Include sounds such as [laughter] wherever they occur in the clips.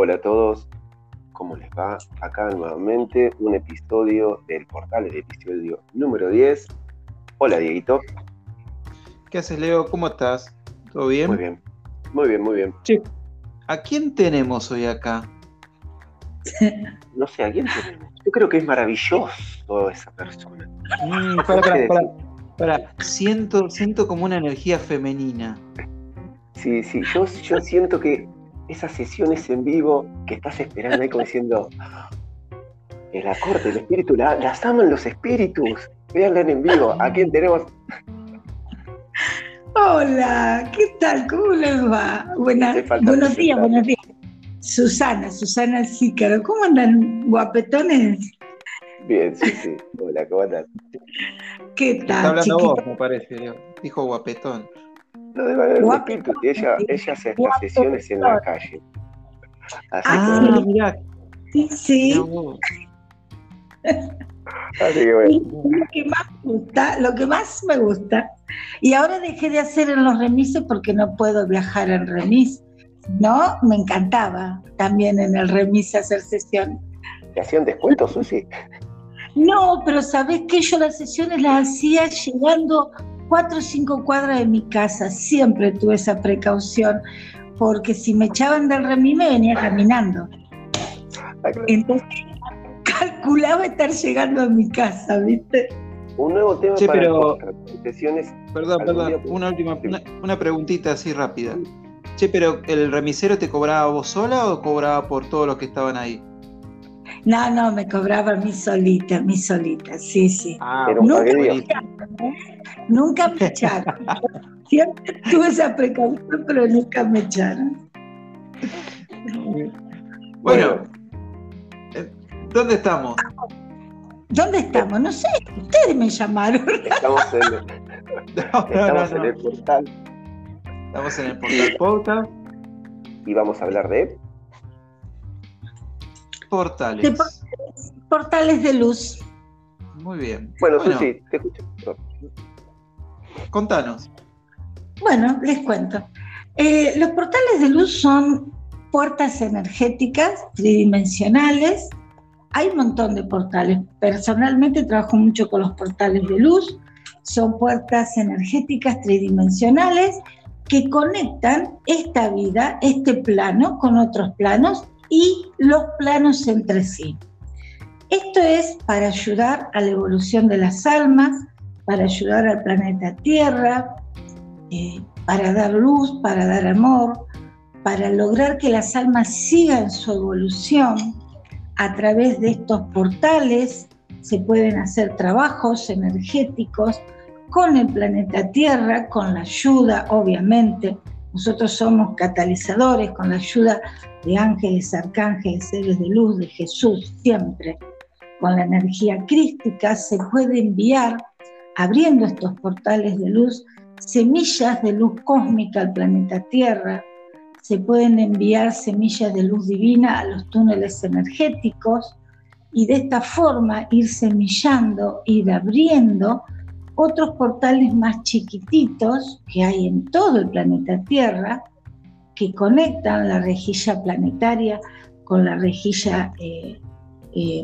Hola a todos, ¿cómo les va? Acá nuevamente un episodio del portal, el episodio número 10. Hola Dieguito. ¿Qué haces, Leo? ¿Cómo estás? ¿Todo bien? Muy bien, muy bien, muy bien. Sí. ¿A quién tenemos hoy acá? No sé, ¿a quién tenemos? Yo creo que es maravilloso esa persona. Mm, para, para, para, para. Siento, siento como una energía femenina. Sí, sí, yo, yo siento que esas sesiones en vivo que estás esperando ahí como diciendo, en la corte, el espíritu, la, las aman los espíritus, véanla en vivo, ¿a quién tenemos? Hola, ¿qué tal? ¿Cómo les va? buenos días, buenos días. Susana, Susana Cícaro, ¿cómo andan guapetones? Bien, sí, sí. Hola, ¿cómo andan? ¿Qué tal? Está hablando vos, me parece, dijo guapetón. No debe haber un espíritu, ella, ella hace estas sesiones en la calle. Así ah, mira. Sí, sí. [laughs] Así que bueno. Lo que más me gusta, lo que más me gusta, y ahora dejé de hacer en los remises porque no puedo viajar en remis, ¿no? Me encantaba también en el remis hacer sesión. ¿Te hacían descuentos, Susi? No, pero sabes que yo las sesiones las hacía llegando cuatro o cinco cuadras de mi casa. Siempre tuve esa precaución, porque si me echaban del remis me venía caminando. Entonces calculaba estar llegando a mi casa, ¿viste? Un nuevo tema sí, para pero, sesiones. Perdón, perdón, una última, una, preguntita así rápida. Che, pero ¿el remisero te cobraba vos sola o cobraba por todos los que estaban ahí? No, no, me cobraba a mí solita, a mí solita, sí, sí. Ah, nunca, me echaron, ¿eh? nunca me echaron. [laughs] Siempre tuve esa precaución, pero nunca me echaron. Bueno, eh, ¿dónde estamos? ¿Dónde estamos? No sé, ustedes me llamaron. Estamos en el, estamos en el portal. Estamos en el portal Pauta. Y vamos a hablar de portales. portales. de luz. Muy bien. Bueno, sí, te escucho. Contanos. Bueno, les cuento. Eh, los portales de luz son puertas energéticas tridimensionales. Hay un montón de portales. Personalmente trabajo mucho con los portales de luz. Son puertas energéticas tridimensionales que conectan esta vida, este plano, con otros planos y los planos entre sí. Esto es para ayudar a la evolución de las almas, para ayudar al planeta Tierra, eh, para dar luz, para dar amor, para lograr que las almas sigan su evolución. A través de estos portales se pueden hacer trabajos energéticos con el planeta Tierra, con la ayuda, obviamente, nosotros somos catalizadores con la ayuda de ángeles, arcángeles, seres de luz, de Jesús, siempre. Con la energía crística se puede enviar, abriendo estos portales de luz, semillas de luz cósmica al planeta Tierra, se pueden enviar semillas de luz divina a los túneles energéticos y de esta forma ir semillando, ir abriendo otros portales más chiquititos que hay en todo el planeta Tierra, que conectan la rejilla planetaria con la rejilla eh, eh,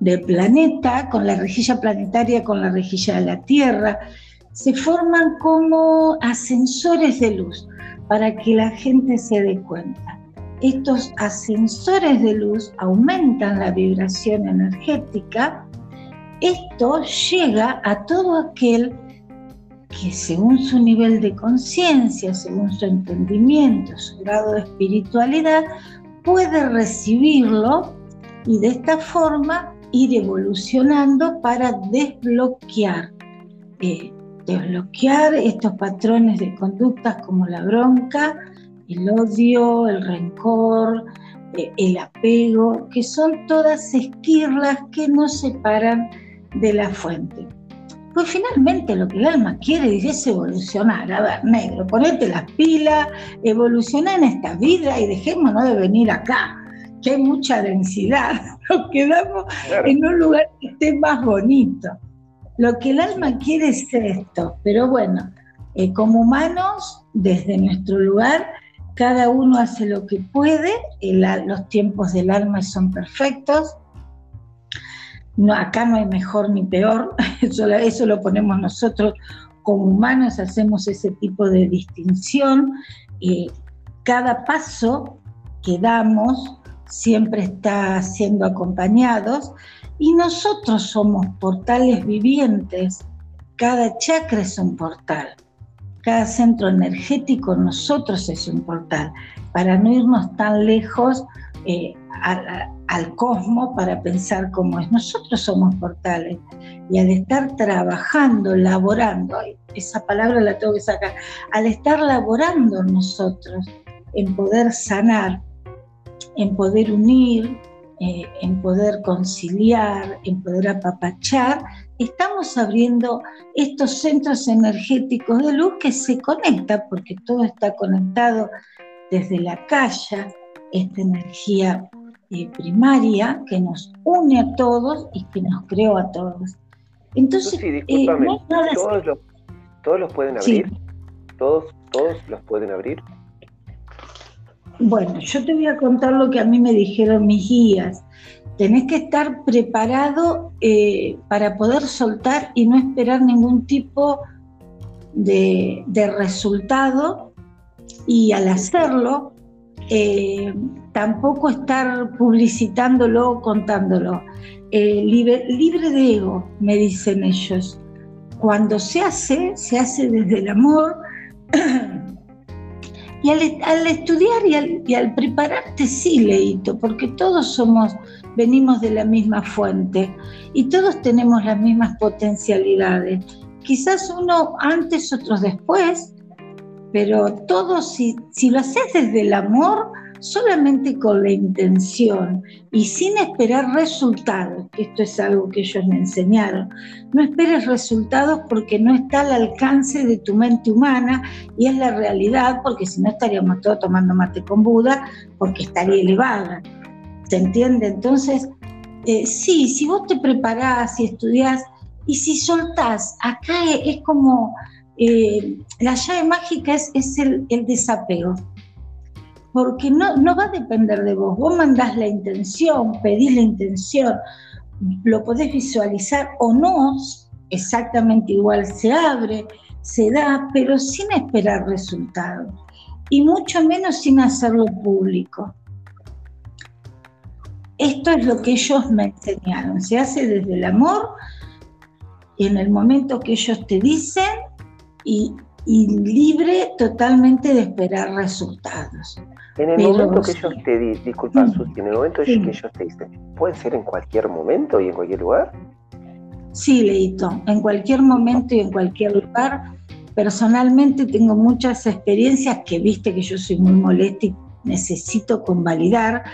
del planeta, con la rejilla planetaria con la rejilla de la Tierra. Se forman como ascensores de luz para que la gente se dé cuenta. Estos ascensores de luz aumentan la vibración energética esto llega a todo aquel que según su nivel de conciencia, según su entendimiento, su grado de espiritualidad, puede recibirlo y de esta forma ir evolucionando para desbloquear, eh, desbloquear estos patrones de conductas como la bronca, el odio, el rencor, eh, el apego, que son todas esquirlas que nos separan de la fuente. Pues finalmente lo que el alma quiere es evolucionar. A ver, negro, ponete las pilas, evoluciona en esta vida y dejémonos de venir acá, que hay mucha densidad. [laughs] Nos quedamos en un lugar que esté más bonito. Lo que el alma quiere es esto, pero bueno, eh, como humanos, desde nuestro lugar, cada uno hace lo que puede, los tiempos del alma son perfectos, no, acá no hay mejor ni peor, [laughs] eso, lo ponemos nosotros como humanos, hacemos ese tipo de distinción. Eh, cada paso que damos siempre está siendo acompañados y nosotros somos portales vivientes. Cada chakra es un portal. Cada centro energético nosotros es un portal. Para no irnos tan lejos eh, al cosmos para pensar cómo es. Nosotros somos portales y al estar trabajando, laborando, esa palabra la tengo que sacar, al estar laborando nosotros en poder sanar, en poder unir, eh, en poder conciliar, en poder apapachar, estamos abriendo estos centros energéticos de luz que se conectan, porque todo está conectado desde la calle, esta energía eh, primaria que nos une a todos y que nos creó a todos. Entonces, eh, ¿todos, los, ¿todos, los, pueden abrir? ¿Todos, ¿Todos los pueden abrir? Bueno, yo te voy a contar lo que a mí me dijeron mis guías. Tenés que estar preparado eh, para poder soltar y no esperar ningún tipo de, resultado y al hacerlo eh, tampoco estar publicitándolo, contándolo. Eh, libre, libre de ego, me dicen ellos. Cuando se hace, se hace desde el amor [clears throat] Y al, estudiar y al, prepararte, sí, Leito, porque todos somos, venimos de la misma fuente y todos tenemos las mismas potencialidades. Quizás uno antes, otros después, pero todos, si, si lo haces desde el amor, solamente con la intención y sin esperar resultados, que esto es algo que ellos me enseñaron. No esperes resultados porque no está al alcance de tu mente humana y es la realidad, porque si no estaríamos todos tomando mate con Buda, porque estaría elevada. ¿Se entiende? Entonces, eh, sí, si vos te preparás y estudiás y si soltás, acá es como eh, la llave mágica es, el, desapego porque no, no va a depender de vos. Vos mandás la intención, pedís la intención, lo podés visualizar o no, exactamente igual se abre, se da, pero sin esperar resultados y mucho menos sin hacerlo público. Esto es lo que ellos me enseñaron, se hace desde el amor en el momento que ellos te dicen y, y libre totalmente de esperar resultados. En el momento que ellos te dicen, disculpa Susi, en el momento que ellos te dicen, ¿puede ser en cualquier momento y en cualquier lugar? Sí, Leito, en cualquier momento y en cualquier lugar. Personalmente tengo muchas experiencias que viste que yo soy muy molesta y necesito convalidar,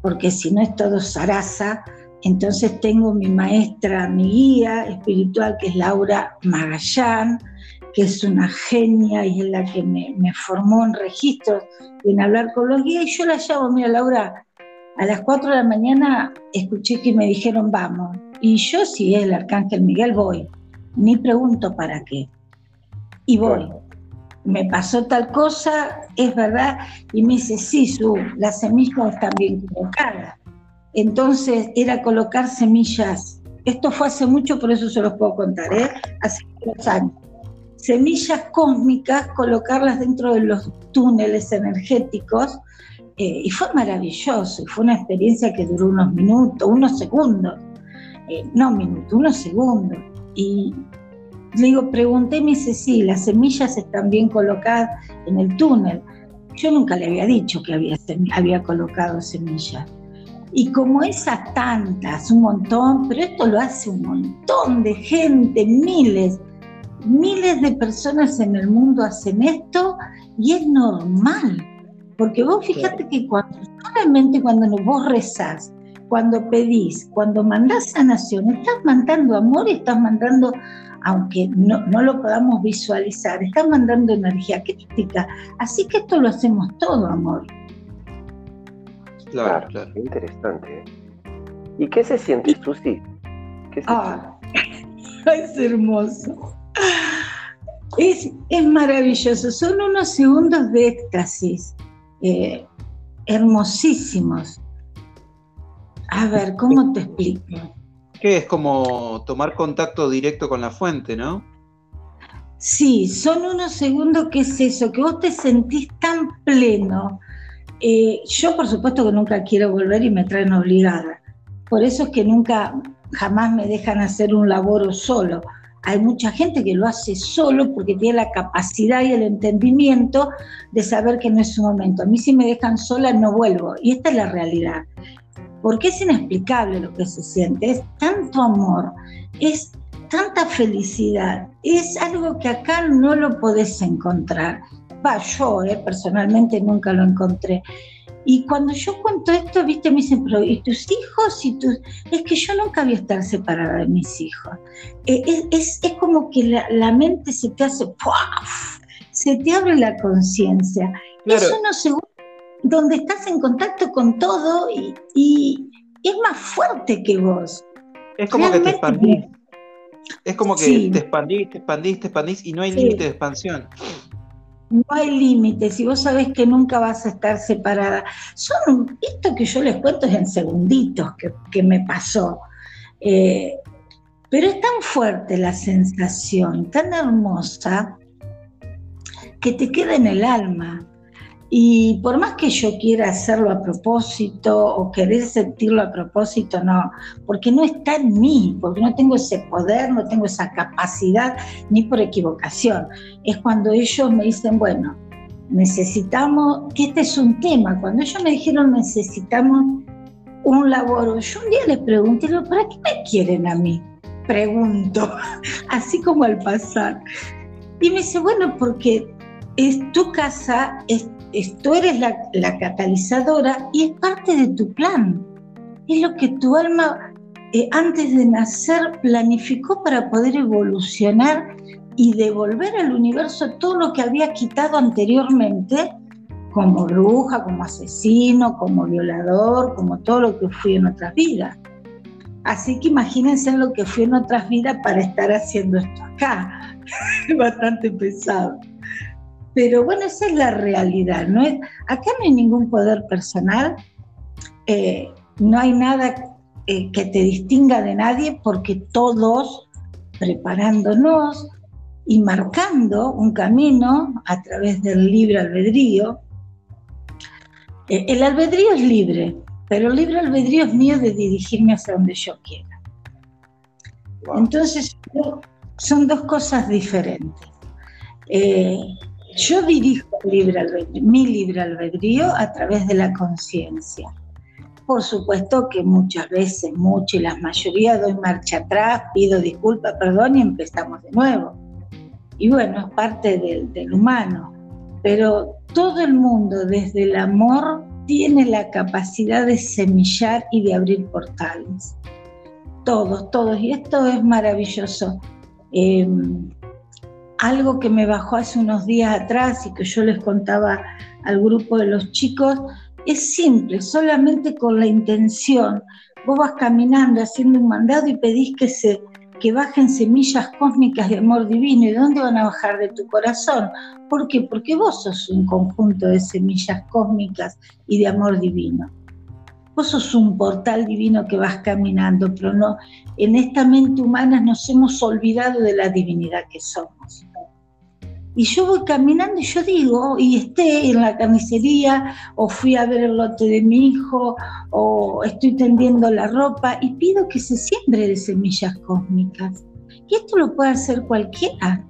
porque si no es todo zaraza. Entonces tengo mi maestra, mi guía espiritual, que es Laura Magallán, que es una genia y es la que me, formó en registros en hablar con los guías. Y yo la llamo, mira Laura, a las 4 de la mañana escuché que me dijeron vamos. Y yo, si es el arcángel Miguel, voy. Ni pregunto para qué. Y voy. Me pasó tal cosa, es verdad. Y me dice, sí, su, las semillas están bien colocadas. Entonces era colocar semillas. Esto fue hace mucho, por eso se los puedo contar, ¿eh? hace dos años semillas cósmicas, colocarlas dentro de los túneles energéticos. Eh, y fue maravilloso, y fue una experiencia que duró unos minutos, unos segundos, eh, no minutos, unos segundos. Y le digo, pregunté, me dice, sí, las semillas están bien colocadas en el túnel. Yo nunca le había dicho que había, había colocado semillas. Y como esas tantas, un montón, pero esto lo hace un montón de gente, miles miles de personas en el mundo hacen esto y es normal. Porque vos fíjate que cuando, solamente cuando vos rezás, cuando pedís, cuando mandás sanación, estás mandando amor y estás mandando, aunque no, lo podamos visualizar, estás mandando energía crítica. Así que esto lo hacemos todo, amor. Claro, claro. interesante. ¿eh? ¿Y qué se siente, Susi? ¿Qué ah, [laughs] es hermoso. Es, es maravilloso, son unos segundos de éxtasis. eh, hermosísimos. A ver, ¿cómo te explico? Que es como tomar contacto directo con la fuente, ¿no? Sí, son unos segundos que es eso, que vos te sentís tan pleno. Eh, yo por supuesto que nunca quiero volver y me traen obligada. Por eso es que nunca, jamás me dejan hacer un laboro solo. Hay mucha gente que lo hace solo porque tiene la capacidad y el entendimiento de saber que no es su momento. A mí si me dejan sola no vuelvo. Y esta es la realidad. Porque es inexplicable lo que se siente. Es tanto amor, es tanta felicidad. Es algo que acá no lo podés encontrar. Va, yo eh, personalmente nunca lo encontré. Y cuando yo cuento esto, viste, me dicen, pero ¿y tus hijos? Y tus... Es que yo nunca voy a estar separada de mis hijos. Eh, es, es, como que la, mente se te hace, se te abre la conciencia. Claro. Es unos segundos donde estás en contacto con todo y, y, es más fuerte que vos. Es como que te expandís. Es como que te expandís, te expandís, te expandís y no hay límite de expansión. No hay límites y vos sabés que nunca vas a estar separada. Son, esto que yo les cuento es en segunditos que, me pasó. Eh, pero es tan fuerte la sensación, tan hermosa, que te queda en el alma. Y por más que yo quiera hacerlo a propósito o querer sentirlo a propósito, no, porque no está en mí, porque no tengo ese poder, no tengo esa capacidad, ni por equivocación. Es cuando ellos me dicen, bueno, necesitamos, que este es un tema, cuando ellos me dijeron necesitamos un laboro, yo un día les pregunté, ¿para qué me quieren a mí? Pregunto, [laughs] así como al pasar. Y me dice, bueno, porque es tu casa, es tú eres la, catalizadora y es parte de tu plan. Es lo que tu alma eh, antes de nacer planificó para poder evolucionar y devolver al universo todo lo que había quitado anteriormente, como bruja, como asesino, como violador, como todo lo que fui en otras vidas. Así que imagínense lo que fui en otras vidas para estar haciendo esto acá. [laughs] Bastante pesado. Pero bueno, esa es la realidad. ¿no? Acá no hay ningún poder personal, eh, no hay nada eh, que te distinga de nadie porque todos preparándonos y marcando un camino a través del libre albedrío. Eh, el albedrío es libre, pero el libre albedrío es mío de dirigirme hacia donde yo quiera. Entonces, son dos cosas diferentes. Yo dirijo mi libre albedrío a través de la conciencia. Por supuesto que muchas veces, mucho y la mayoría doy marcha atrás, pido disculpas, perdón y empezamos de nuevo. Y bueno, es parte del, del humano. Pero todo el mundo desde el amor tiene la capacidad de semillar y de abrir portales. Todos, todos. Y esto es maravilloso. Eh, algo que me bajó hace unos días atrás y que yo les contaba al grupo de los chicos, es simple, solamente con la intención. Vos vas caminando haciendo un mandado y pedís que, se, que bajen semillas cósmicas de amor divino. ¿Y de dónde van a bajar? De tu corazón. ¿Por qué? Porque vos sos un conjunto de semillas cósmicas y de amor divino. Vos sos un portal divino que vas caminando, pero no, en esta mente humana nos hemos olvidado de la divinidad que somos. Y yo voy caminando y yo digo, y esté en la carnicería, o fui a ver el lote de mi hijo, o estoy tendiendo la ropa, y pido que se siembre de semillas cósmicas. Y esto lo puede hacer cualquiera,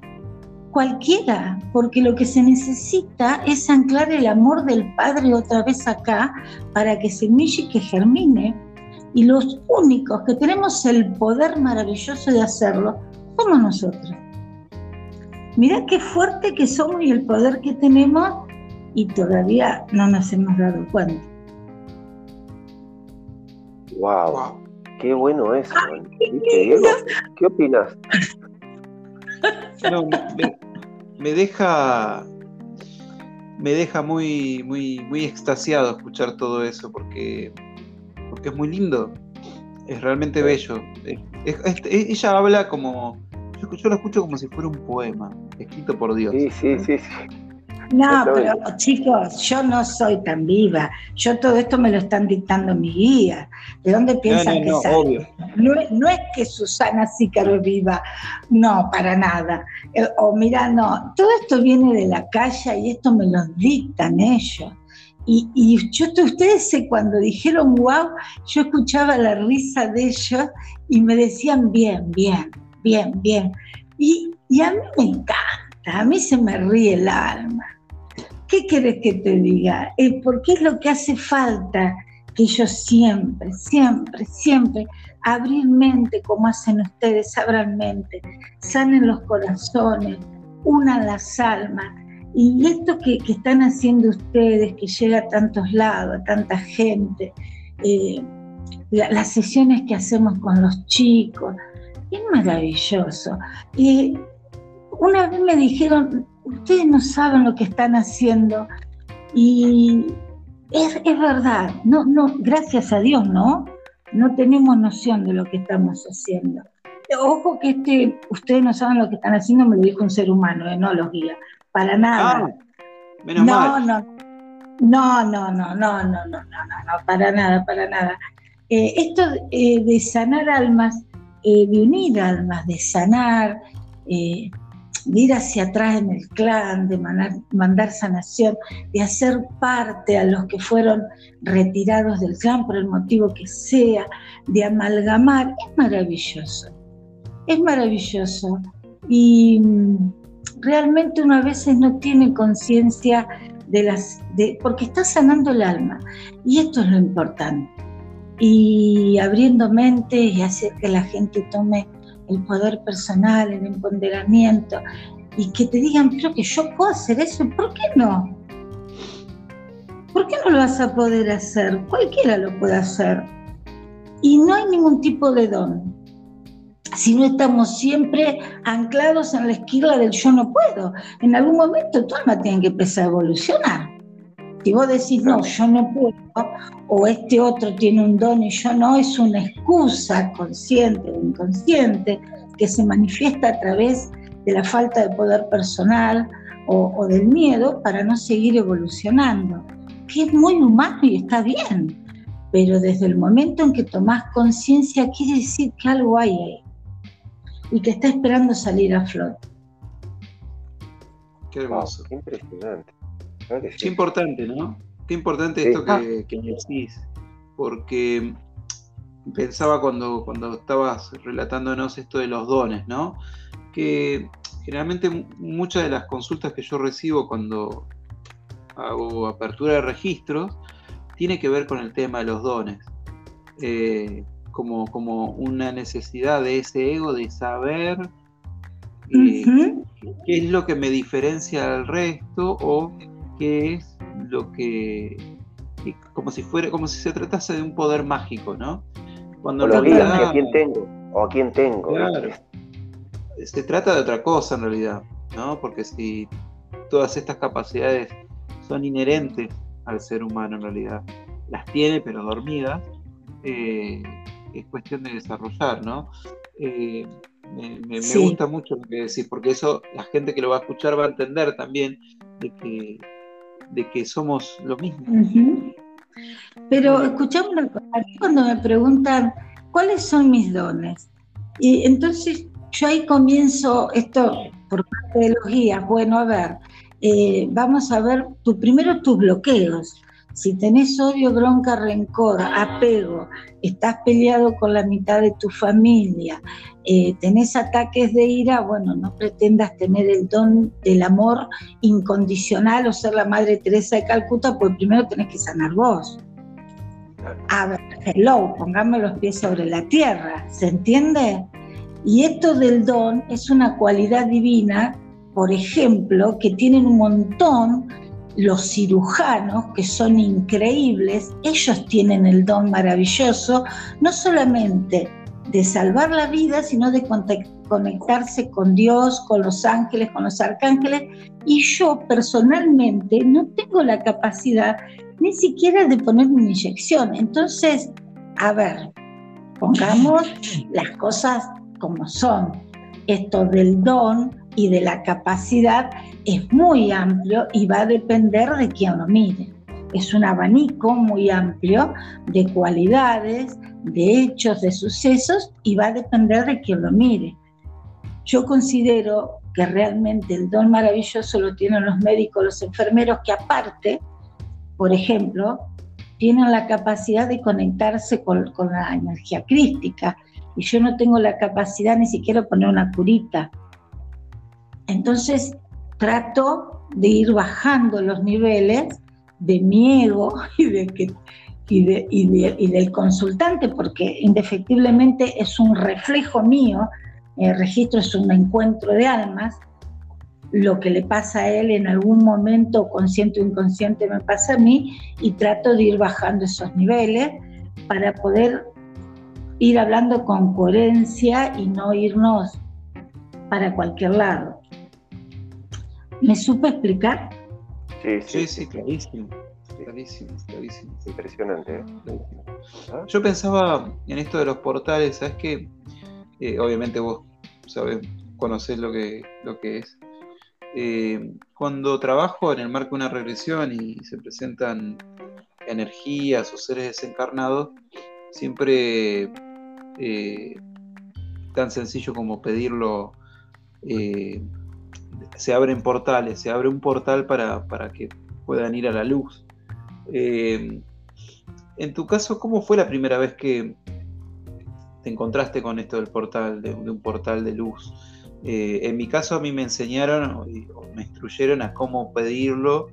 cualquiera, porque lo que se necesita es anclar el amor del Padre otra vez acá para que semille y que germine. Y los únicos que tenemos el poder maravilloso de hacerlo somos nosotros. Mira qué fuerte que somos y el poder que tenemos y todavía no nos hemos dado cuenta. Wow, qué bueno eso. Diego? ¿Qué opinas? Me, deja me deja muy muy muy extasiado escuchar todo eso porque porque es muy lindo, es realmente bello. ella habla como yo, lo escucho como si fuera un poema, escrito por Dios. Sí, sí, sí. No, pero chicos, yo no soy tan viva. Yo todo esto me lo están dictando mi guía. ¿De dónde piensan que sale? No, es que Susana Sícaro es viva, no, para nada. Eh, o mira, no, todo esto viene de la calle y esto me lo dictan ellos. Y, y yo, ustedes cuando dijeron wow, yo escuchaba la risa de ellos y me decían bien, bien, bien, bien. Y, y a mí me encanta, a mí se me ríe el alma. ¿Qué quieres que te diga? Eh, porque es lo que hace falta que yo siempre, siempre, siempre abrir mente como hacen ustedes, abran mente, sanen los corazones, unan las almas. Y esto que, están haciendo ustedes, que llega a tantos lados, a tanta gente, eh, las sesiones que hacemos con los chicos, es maravilloso. Y una vez me dijeron, ustedes no saben lo que están haciendo y es, verdad, no, no, gracias a Dios, ¿no? No tenemos noción de lo que estamos haciendo. Ojo que este, ustedes no saben lo que están haciendo, me lo dijo un ser humano, ¿eh? no los guía, para nada. Ah, menos no, mal. no, no, no, no, no, no, no, no, no, para nada, para nada. Eh, esto eh, de sanar almas, de unir almas, de sanar, de ir hacia atrás en el clan, de mandar, sanación, de hacer parte a los que fueron retirados del clan por el motivo que sea, de amalgamar, es maravilloso, es maravilloso. Y mm, realmente uno a veces no tiene conciencia de las, de, porque está sanando el alma, y esto es lo importante. Y abriendo mente y hacer que la gente tome el poder personal, el empoderamiento, y que te digan, pero que yo puedo hacer eso, ¿por qué no? ¿Por qué no lo vas a poder hacer? Cualquiera lo puede hacer. Y no hay ningún tipo de don. Si no estamos siempre anclados en la esquina del yo no puedo, en algún momento tu alma tiene que empezar a evolucionar. Si vos decís, no, yo no puedo, o este otro tiene un don y yo no, es una excusa consciente o inconsciente que se manifiesta a través de la falta de poder personal o, del miedo para no seguir evolucionando, que es muy humano y está bien, pero desde el momento en que tomás conciencia quiere decir que algo hay ahí y que está esperando salir a flote. Qué hermoso. qué impresionante. Qué importante, ¿no? Qué importante esto que, que decís, porque pensaba cuando, cuando estabas relatándonos esto de los dones, ¿no? Que generalmente muchas de las consultas que yo recibo cuando hago apertura de registros tiene que ver con el tema de los dones. Eh, como, como una necesidad de ese ego de saber eh, qué es lo que me diferencia del resto o qué es lo que como si fuera como si se tratase de un poder mágico no cuando lo realidad, a quién tengo o a quién tengo se trata de otra cosa en realidad no porque si todas estas capacidades son inherentes al ser humano en realidad las tiene pero dormidas eh, es cuestión de desarrollar no eh, me, gusta mucho lo que decís, porque eso la gente que lo va a escuchar va a entender también de que de que somos lo mismo. Pero escuchamos una cosa, cuando me preguntan cuáles son mis dones, y entonces yo ahí comienzo esto por parte de los guías, bueno, a ver, eh, vamos a ver tu, primero tus bloqueos, si tenés odio, bronca, rencor, apego, estás peleado con la mitad de tu familia, eh, tenés ataques de ira, bueno, no pretendas tener el don del amor incondicional o ser la Madre Teresa de Calcuta, pues primero tenés que sanar vos. A ver, hello, pongamos los pies sobre la tierra, ¿se entiende? Y esto del don es una cualidad divina, por ejemplo, que tienen un montón los cirujanos, que son increíbles, ellos tienen el don maravilloso, no solamente de salvar la vida, sino de conectarse con Dios, con los ángeles, con los arcángeles. Y yo personalmente no tengo la capacidad ni siquiera de poner una inyección. Entonces, a ver, pongamos las cosas como son. Esto del don y de la capacidad es muy amplio y va a depender de quién lo mire. Es un abanico muy amplio de cualidades, de hechos, de sucesos y va a depender de quién lo mire. Yo considero que realmente el don maravilloso lo tienen los médicos, los enfermeros, que aparte, por ejemplo, tienen la capacidad de conectarse con, la energía crística. Y yo no tengo la capacidad ni siquiera de poner una curita. Entonces trato de ir bajando los niveles de mi ego [laughs] y, de que, y, del consultante, porque indefectiblemente es un reflejo mío, el registro es un encuentro de almas, lo que le pasa a él en algún momento, consciente o inconsciente, me pasa a mí, y trato de ir bajando esos niveles para poder ir hablando con coherencia y no irnos para cualquier lado. ¿Me supe explicar? Sí, sí, sí, clarísimo. Clarísimo, clarísimo. Impresionante. ¿eh? ¿Ah? Yo pensaba en esto de los portales, ¿sabes qué? Eh, obviamente vos sabés, conocés lo que, lo que es. Eh, cuando trabajo en el marco de una regresión y se presentan energías o seres desencarnados, siempre tan sencillo como pedirlo se abren portales, se abre un portal para, que puedan ir a la luz. Eh, en tu caso, ¿cómo fue la primera vez que te encontraste con esto del portal, de, un portal de luz? Eh, en mi caso, a mí me enseñaron o me instruyeron a cómo pedirlo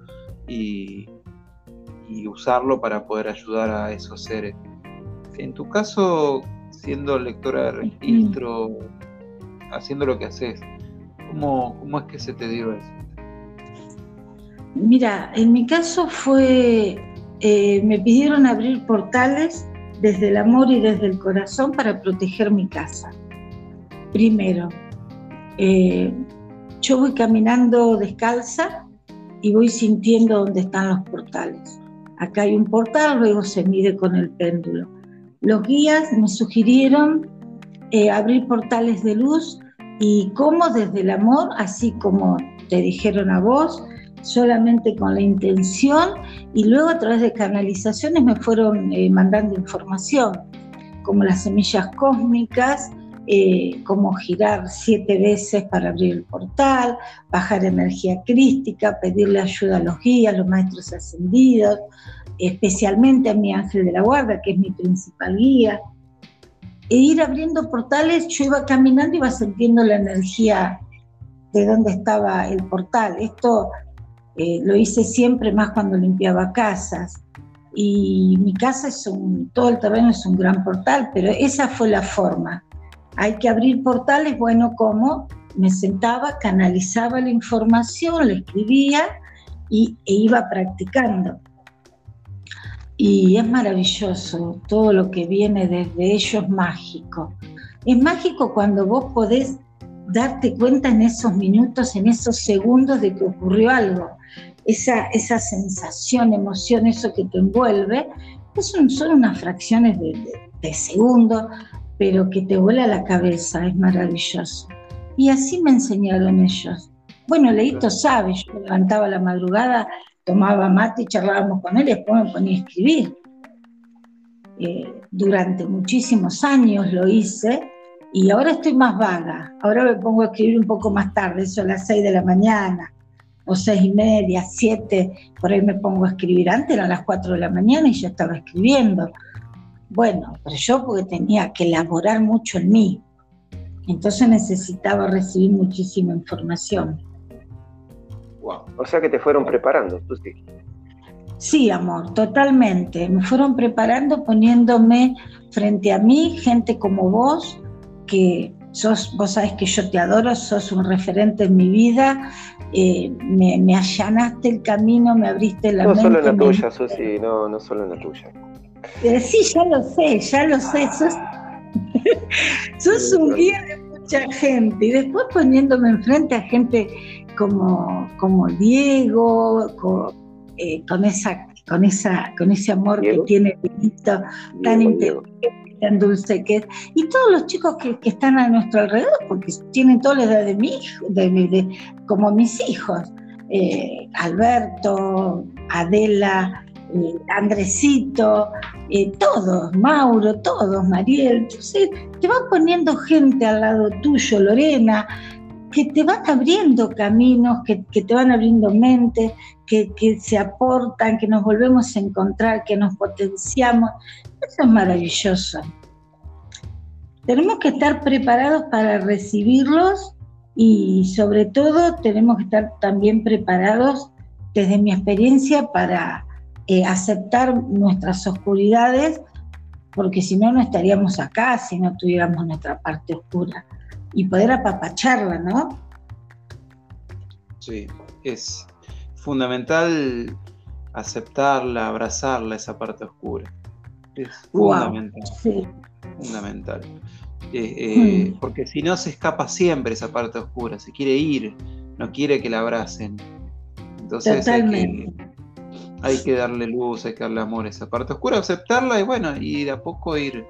y, usarlo para poder ayudar a esos seres. En tu caso, siendo lectora de registro, haciendo lo que haces, ¿Cómo, es que se te dio eso? Mira, en mi caso fue, eh, me pidieron abrir portales desde el amor y desde el corazón para proteger mi casa. Primero, eh, yo voy caminando descalza y voy sintiendo dónde están los portales. Acá hay un portal, luego se mide con el péndulo. Los guías me sugirieron eh, abrir portales de luz y cómo desde el amor, así como te dijeron a vos, solamente con la intención y luego a través de canalizaciones me fueron eh, mandando información, como las semillas cósmicas, eh, como girar siete veces para abrir el portal, bajar energía crística, pedirle ayuda a los guías, los maestros ascendidos, especialmente a mi ángel de la guarda, que es mi principal guía, e ir abriendo portales, yo iba caminando y iba sintiendo la energía de dónde estaba el portal. Esto eh, lo hice siempre más cuando limpiaba casas. Y mi casa es un, todo el terreno es un gran portal, pero esa fue la forma. Hay que abrir portales, bueno, como me sentaba, canalizaba la información, la escribía y, e iba practicando y es maravilloso, todo lo que viene desde ello es mágico. Es mágico cuando vos podés darte cuenta en esos minutos, en esos segundos de que ocurrió algo. Esa, esa sensación, emoción, eso que te envuelve, son, son unas fracciones de, de, segundo, pero que te vuela la cabeza, es maravilloso. Y así me enseñaron ellos. Bueno, Leito sabe, yo levantaba la madrugada tomaba mate y charlábamos con él y después me ponía a escribir. Eh, durante muchísimos años lo hice y ahora estoy más vaga. Ahora me pongo a escribir un poco más tarde, eso a las 6 de la mañana, o seis y media, siete, por ahí me pongo a escribir. Antes eran las 4 de la mañana y yo estaba escribiendo. Bueno, pero yo porque tenía que elaborar mucho en mí. Entonces necesitaba recibir muchísima información. O sea que te fueron preparando, tú sí. Sí, amor, totalmente. Me fueron preparando poniéndome frente a mí gente como vos, que sos, vos sabés que yo te adoro, sos un referente en mi vida, eh, me, allanaste el camino, me abriste la mente. No solo en la tuya, Susi, no, no solo en la tuya. Eh, sí, ya lo sé, ya lo sé, sos, [laughs] sos un guía de mucha gente y después poniéndome enfrente a gente como, como Diego, eh, con, esa, con, esa, con ese amor que tiene tan inteligente, tan dulce que es. Y todos los chicos que, están a nuestro alrededor, porque tienen toda la edad de mi hijo, de, como mis hijos. Eh, Alberto, Adela, eh, Andresito, eh, todos, Mauro, todos, Mariel. Entonces te van poniendo gente al lado tuyo, Lorena, que te van abriendo caminos, que, te van abriendo mente, que, se aportan, que nos volvemos a encontrar, que nos potenciamos. Eso es maravilloso. Tenemos que estar preparados para recibirlos y sobre todo tenemos que estar también preparados desde mi experiencia para eh, aceptar nuestras oscuridades, porque si no, no estaríamos acá si no tuviéramos nuestra parte oscura y poder apapacharla, ¿no? Sí, es fundamental aceptarla, abrazarla, esa parte oscura. Es fundamental. Fundamental. Eh, eh, hmm. Porque si no se escapa siempre esa parte oscura, se quiere ir, no quiere que la abracen. Entonces Totalmente. Hay que, darle luz, hay que darle amor a esa parte oscura, aceptarla y bueno, y de a poco ir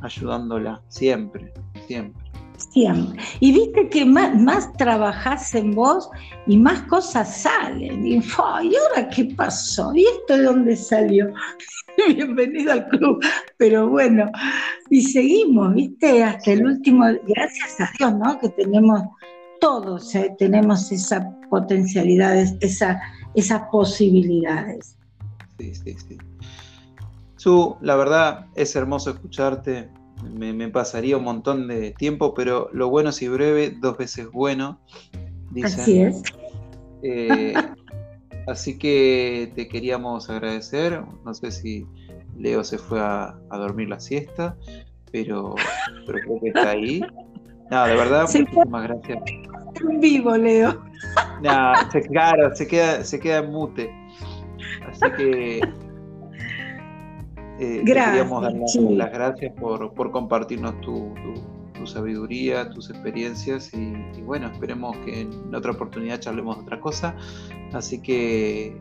ayudándola, siempre, siempre. Siempre. Y viste que más, más trabajás en vos y más cosas salen. Y, ¿y ahora qué pasó? ¿Y esto de dónde salió? [laughs] Bienvenido al club. Pero bueno, y seguimos, viste, hasta el último, gracias a Dios, ¿no? Que tenemos todos, ¿eh? tenemos esas potencialidades, esa, esas posibilidades. Sí, sí, sí. Su, la verdad es hermoso escucharte me, pasaría un montón de tiempo, pero lo bueno si breve, dos veces bueno. Así es. Eh, así que te queríamos agradecer. No sé si Leo se fue a, dormir la siesta, pero, creo que está ahí. No, de verdad, muchísimas gracias. En vivo, Leo. No, claro, se queda, se queda en mute. Así que eh, queríamos dar las, gracias por, compartirnos tu, sabiduría, tus experiencias y, bueno, esperemos que en otra oportunidad charlemos de otra cosa. Así que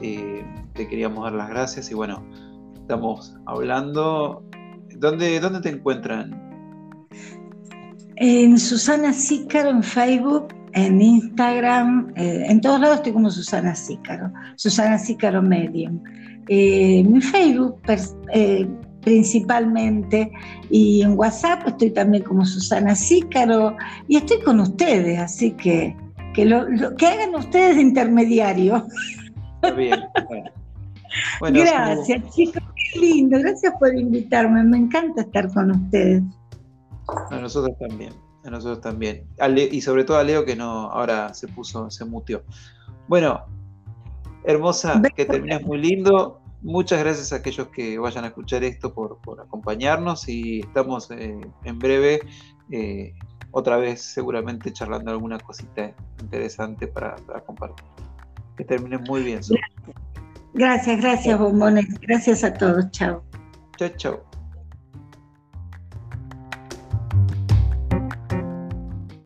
eh, te queríamos dar las gracias y bueno, estamos hablando. ¿Dónde, dónde te encuentran? En Susana Sícaro en Facebook, en Instagram, eh, en todos lados estoy como Susana Sícaro, Susana Sícaro Medium eh, mi Facebook eh, principalmente y en WhatsApp estoy también como Susana Sícaro y estoy con ustedes, así que que, lo, que hagan ustedes de intermediario. bien, [laughs] gracias chicos, qué lindo, gracias por invitarme, me encanta estar con ustedes. A nosotros también, a nosotros también. y sobre todo a Leo que no, ahora se puso, se mutió. Bueno, Hermosa, que terminas muy lindo. Muchas gracias a aquellos que vayan a escuchar esto por, acompañarnos y estamos eh, en breve eh, otra vez seguramente charlando alguna cosita interesante para, compartir. Que terminen muy bien. Gracias, gracias, bombones. Gracias a todos. Chao. Chao, chao.